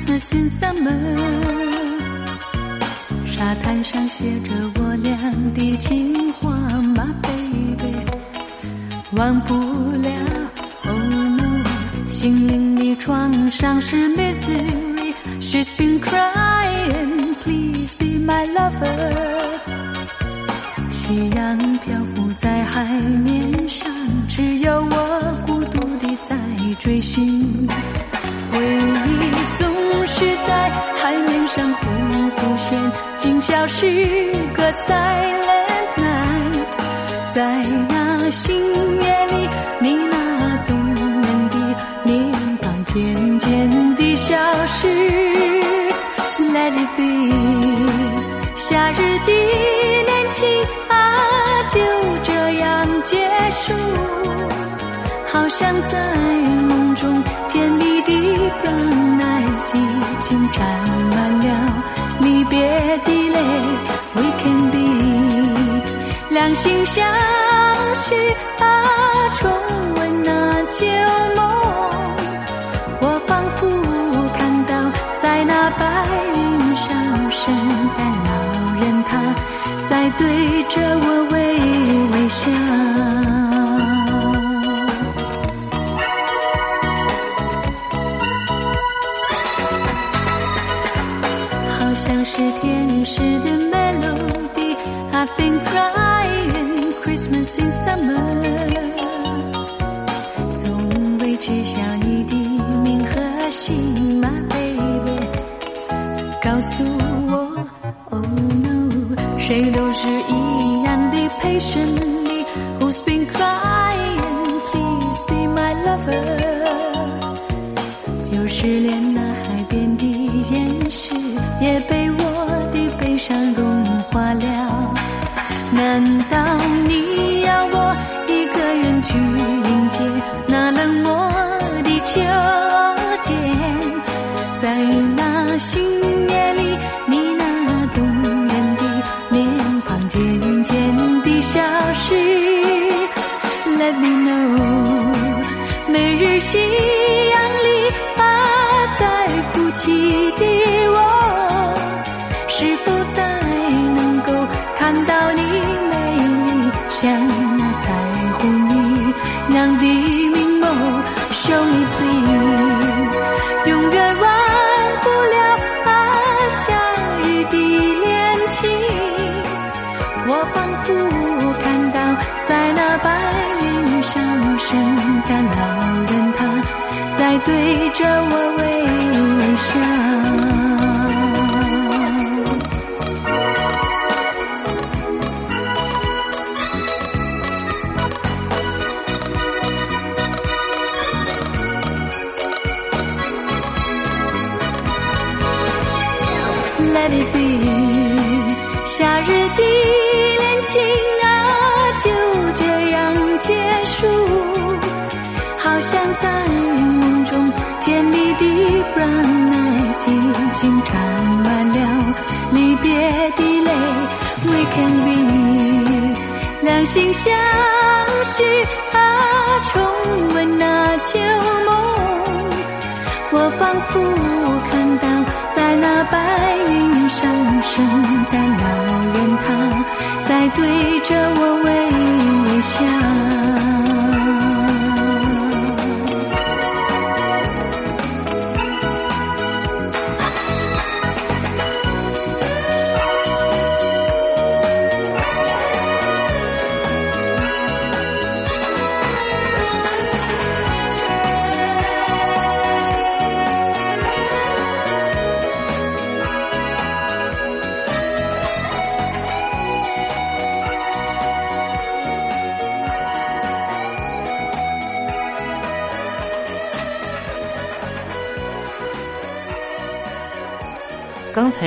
Christmas in summer。沙滩上写着我俩的情话，My baby，忘不了。Oh no，心灵的创伤是 misery。She's been crying, please be my lover。夕阳漂浮在海面上，只有我孤独地在追寻。上忽忽现，竟消失个 silent night。在那星夜里，你那动人的脸庞渐渐地消失。Let it be，夏日的恋情啊，就这样结束。好像在梦中，甜蜜的 brown 已经沾满了离别的泪。We can be，两心相许啊，重温那旧梦。我仿佛看到，在那白云上，圣诞老人他在对着我微微笑。是的 melody。I've been crying Christmas in summer。从未知晓你的名和姓，My baby。告诉我，Oh no，谁都是一样的 patient。我看到，在那白云上，圣诞老人他在对着我微笑。在梦中，甜蜜的 brown eyes 已经沾满了离别的泪。We can be，两心相许啊，重温那旧梦。我仿佛看到，在那白云上，圣诞老人他在对着我微笑。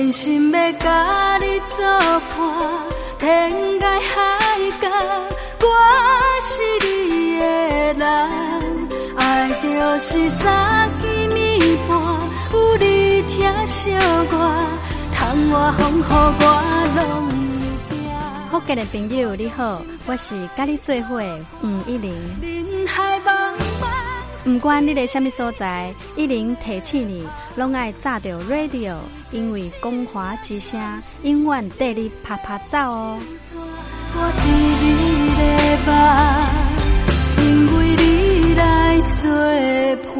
真心要甲你作伴，天涯海角，我是你的人，爱就是三更暝半，有你疼惜我，窗外风雨我拢。福建的朋友你好，我是甲你做伙的吴一玲。不管你在什么所在，一零提起你，拢爱炸着 radio，因为光华之声永远带你啪啪走哦。我知你的梦，因为你来作伴。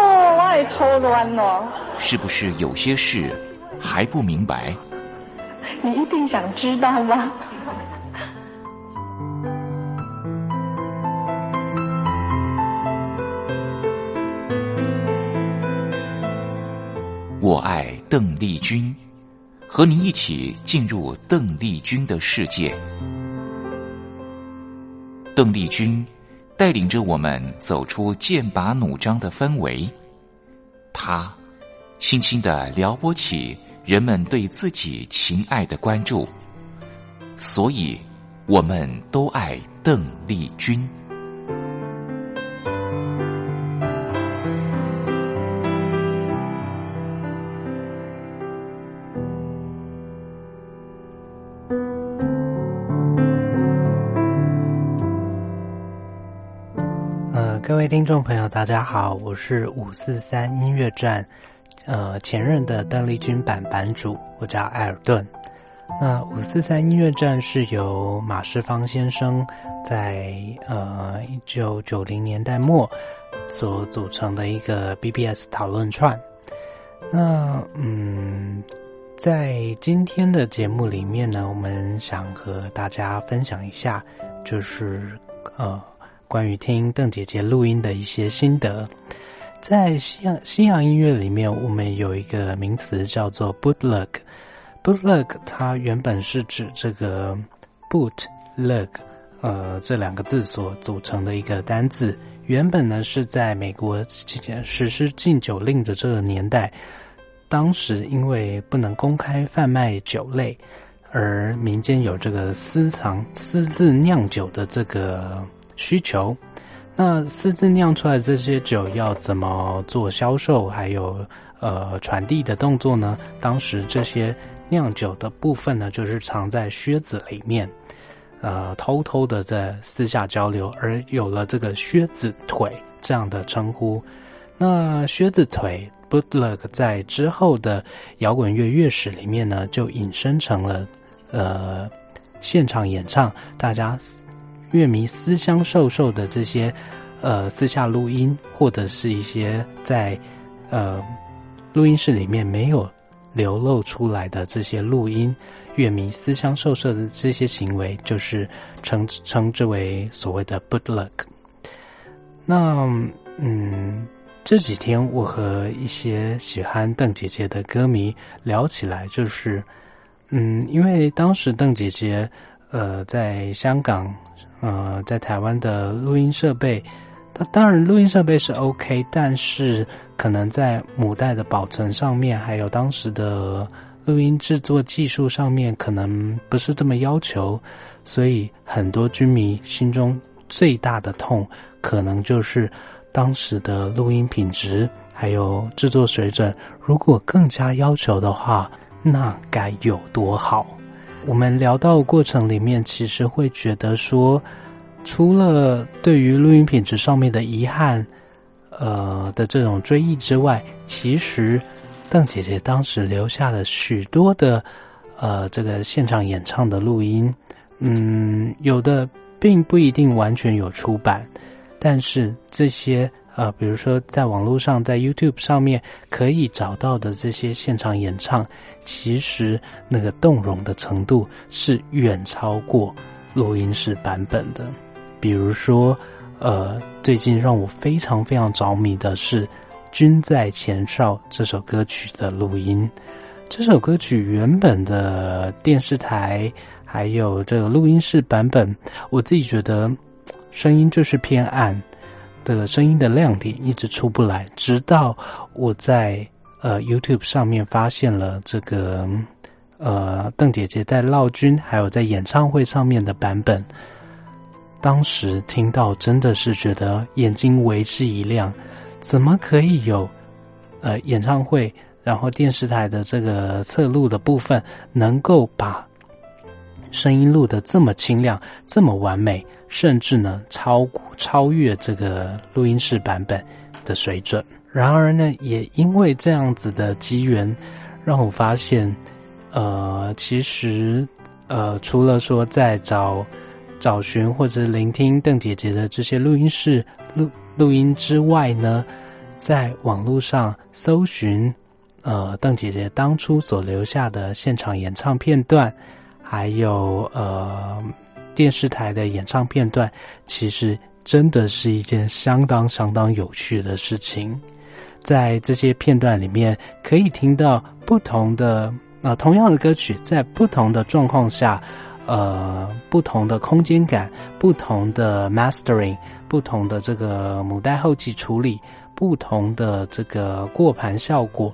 哦，我也初恋哦。是不是有些事还不明白？你一定想知道吗？我爱邓丽君，和您一起进入邓丽君的世界。邓丽君带领着我们走出剑拔弩张的氛围，他轻轻的撩拨起人们对自己情爱的关注，所以我们都爱邓丽君。各位听众朋友，大家好，我是五四三音乐站，呃，前任的邓丽君版版主，我叫艾尔顿。那五四三音乐站是由马世芳先生在呃一九九零年代末所组成的一个 BBS 讨论串。那嗯，在今天的节目里面呢，我们想和大家分享一下，就是呃。关于听邓姐姐录音的一些心得，在西洋西洋音乐里面，我们有一个名词叫做 bootleg。bootleg 它原本是指这个 bootleg，呃，这两个字所组成的一个单字。原本呢是在美国实施禁酒令的这个年代，当时因为不能公开贩卖酒类，而民间有这个私藏私自酿酒的这个。需求，那私自酿出来这些酒要怎么做销售，还有呃传递的动作呢？当时这些酿酒的部分呢，就是藏在靴子里面，呃，偷偷的在私下交流，而有了这个靴子腿这样的称呼。那靴子腿 bootleg 在之后的摇滚乐乐史里面呢，就引申成了呃现场演唱，大家。乐迷私相授受的这些，呃，私下录音，或者是一些在呃录音室里面没有流露出来的这些录音，乐迷私相授受的这些行为，就是称称之为所谓的 bootleg。那嗯，这几天我和一些喜欢邓姐姐的歌迷聊起来，就是嗯，因为当时邓姐姐呃在香港。呃，在台湾的录音设备，它当然录音设备是 OK，但是可能在母带的保存上面，还有当时的录音制作技术上面，可能不是这么要求，所以很多军迷心中最大的痛，可能就是当时的录音品质还有制作水准，如果更加要求的话，那该有多好。我们聊到过程里面，其实会觉得说，除了对于录音品质上面的遗憾，呃的这种追忆之外，其实邓姐姐当时留下了许多的呃这个现场演唱的录音，嗯，有的并不一定完全有出版，但是这些。呃，比如说在网络上，在 YouTube 上面可以找到的这些现场演唱，其实那个动容的程度是远超过录音室版本的。比如说，呃，最近让我非常非常着迷的是《君在前哨》这首歌曲的录音。这首歌曲原本的电视台还有这个录音室版本，我自己觉得声音就是偏暗。的声音的亮点一直出不来，直到我在呃 YouTube 上面发现了这个呃邓姐姐在闹军还有在演唱会上面的版本，当时听到真的是觉得眼睛为之一亮，怎么可以有呃演唱会，然后电视台的这个侧录的部分能够把声音录的这么清亮、这么完美，甚至呢超超越这个录音室版本的水准。然而呢，也因为这样子的机缘，让我发现，呃，其实呃，除了说在找。找寻或者聆听邓姐姐的这些录音室录录音之外呢，在网络上搜寻，呃，邓姐姐当初所留下的现场演唱片段，还有呃电视台的演唱片段，其实真的是一件相当相当有趣的事情。在这些片段里面，可以听到不同的啊同样的歌曲，在不同的状况下。呃，不同的空间感，不同的 mastering，不同的这个母带后期处理，不同的这个过盘效果，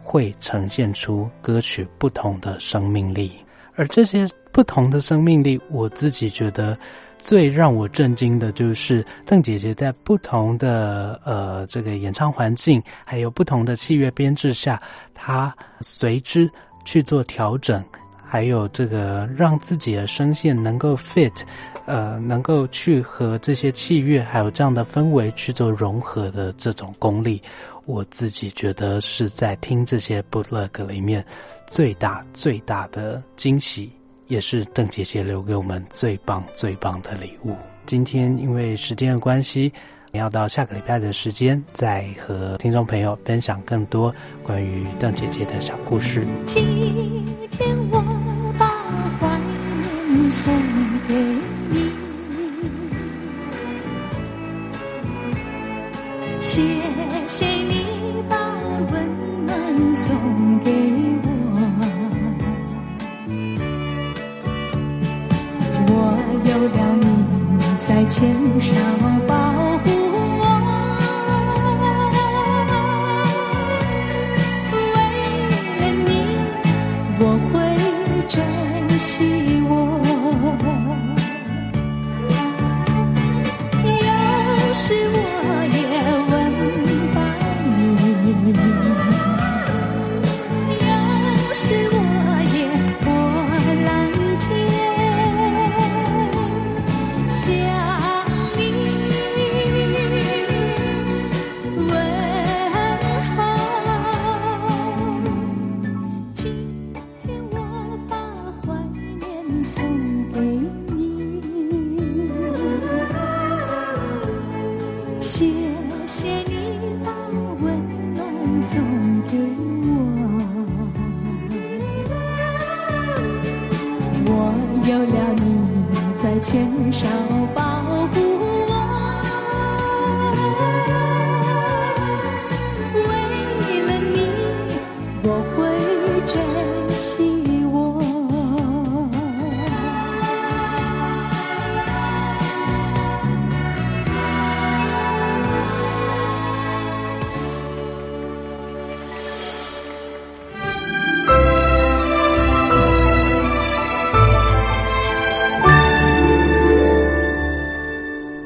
会呈现出歌曲不同的生命力。而这些不同的生命力，我自己觉得最让我震惊的就是邓姐姐在不同的呃这个演唱环境，还有不同的器乐编制下，她随之去做调整。还有这个让自己的声线能够 fit，呃，能够去和这些器乐还有这样的氛围去做融合的这种功力，我自己觉得是在听这些 blog 里面最大最大的惊喜，也是邓姐姐留给我们最棒最棒的礼物。今天因为时间的关系，要到下个礼拜的时间再和听众朋友分享更多关于邓姐姐的小故事。今天我把怀念。送给你，谢谢你牵手吧少保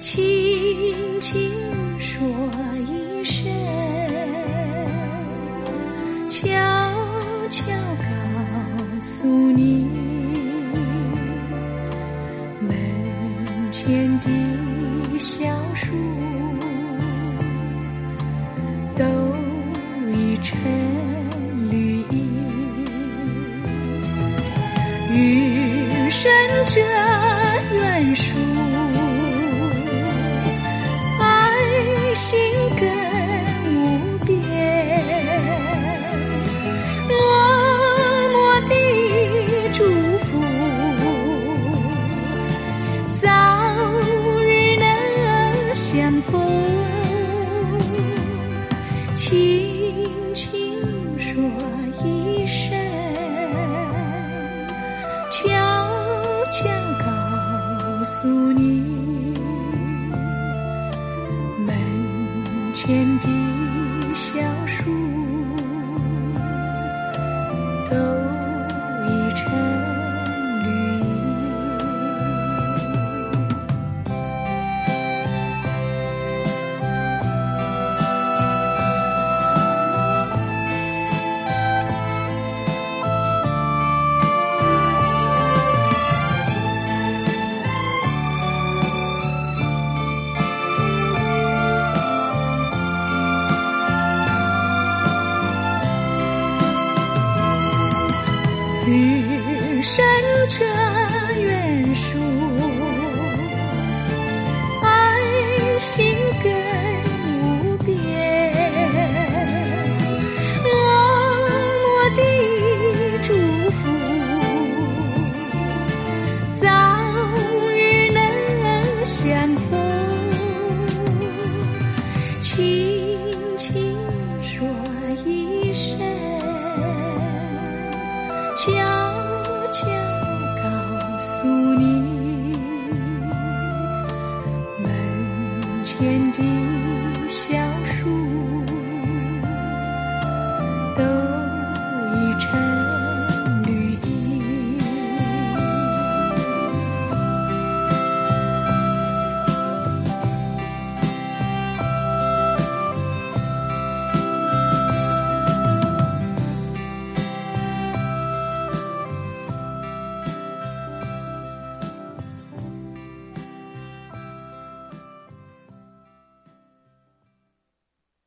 轻轻将告诉你。门前的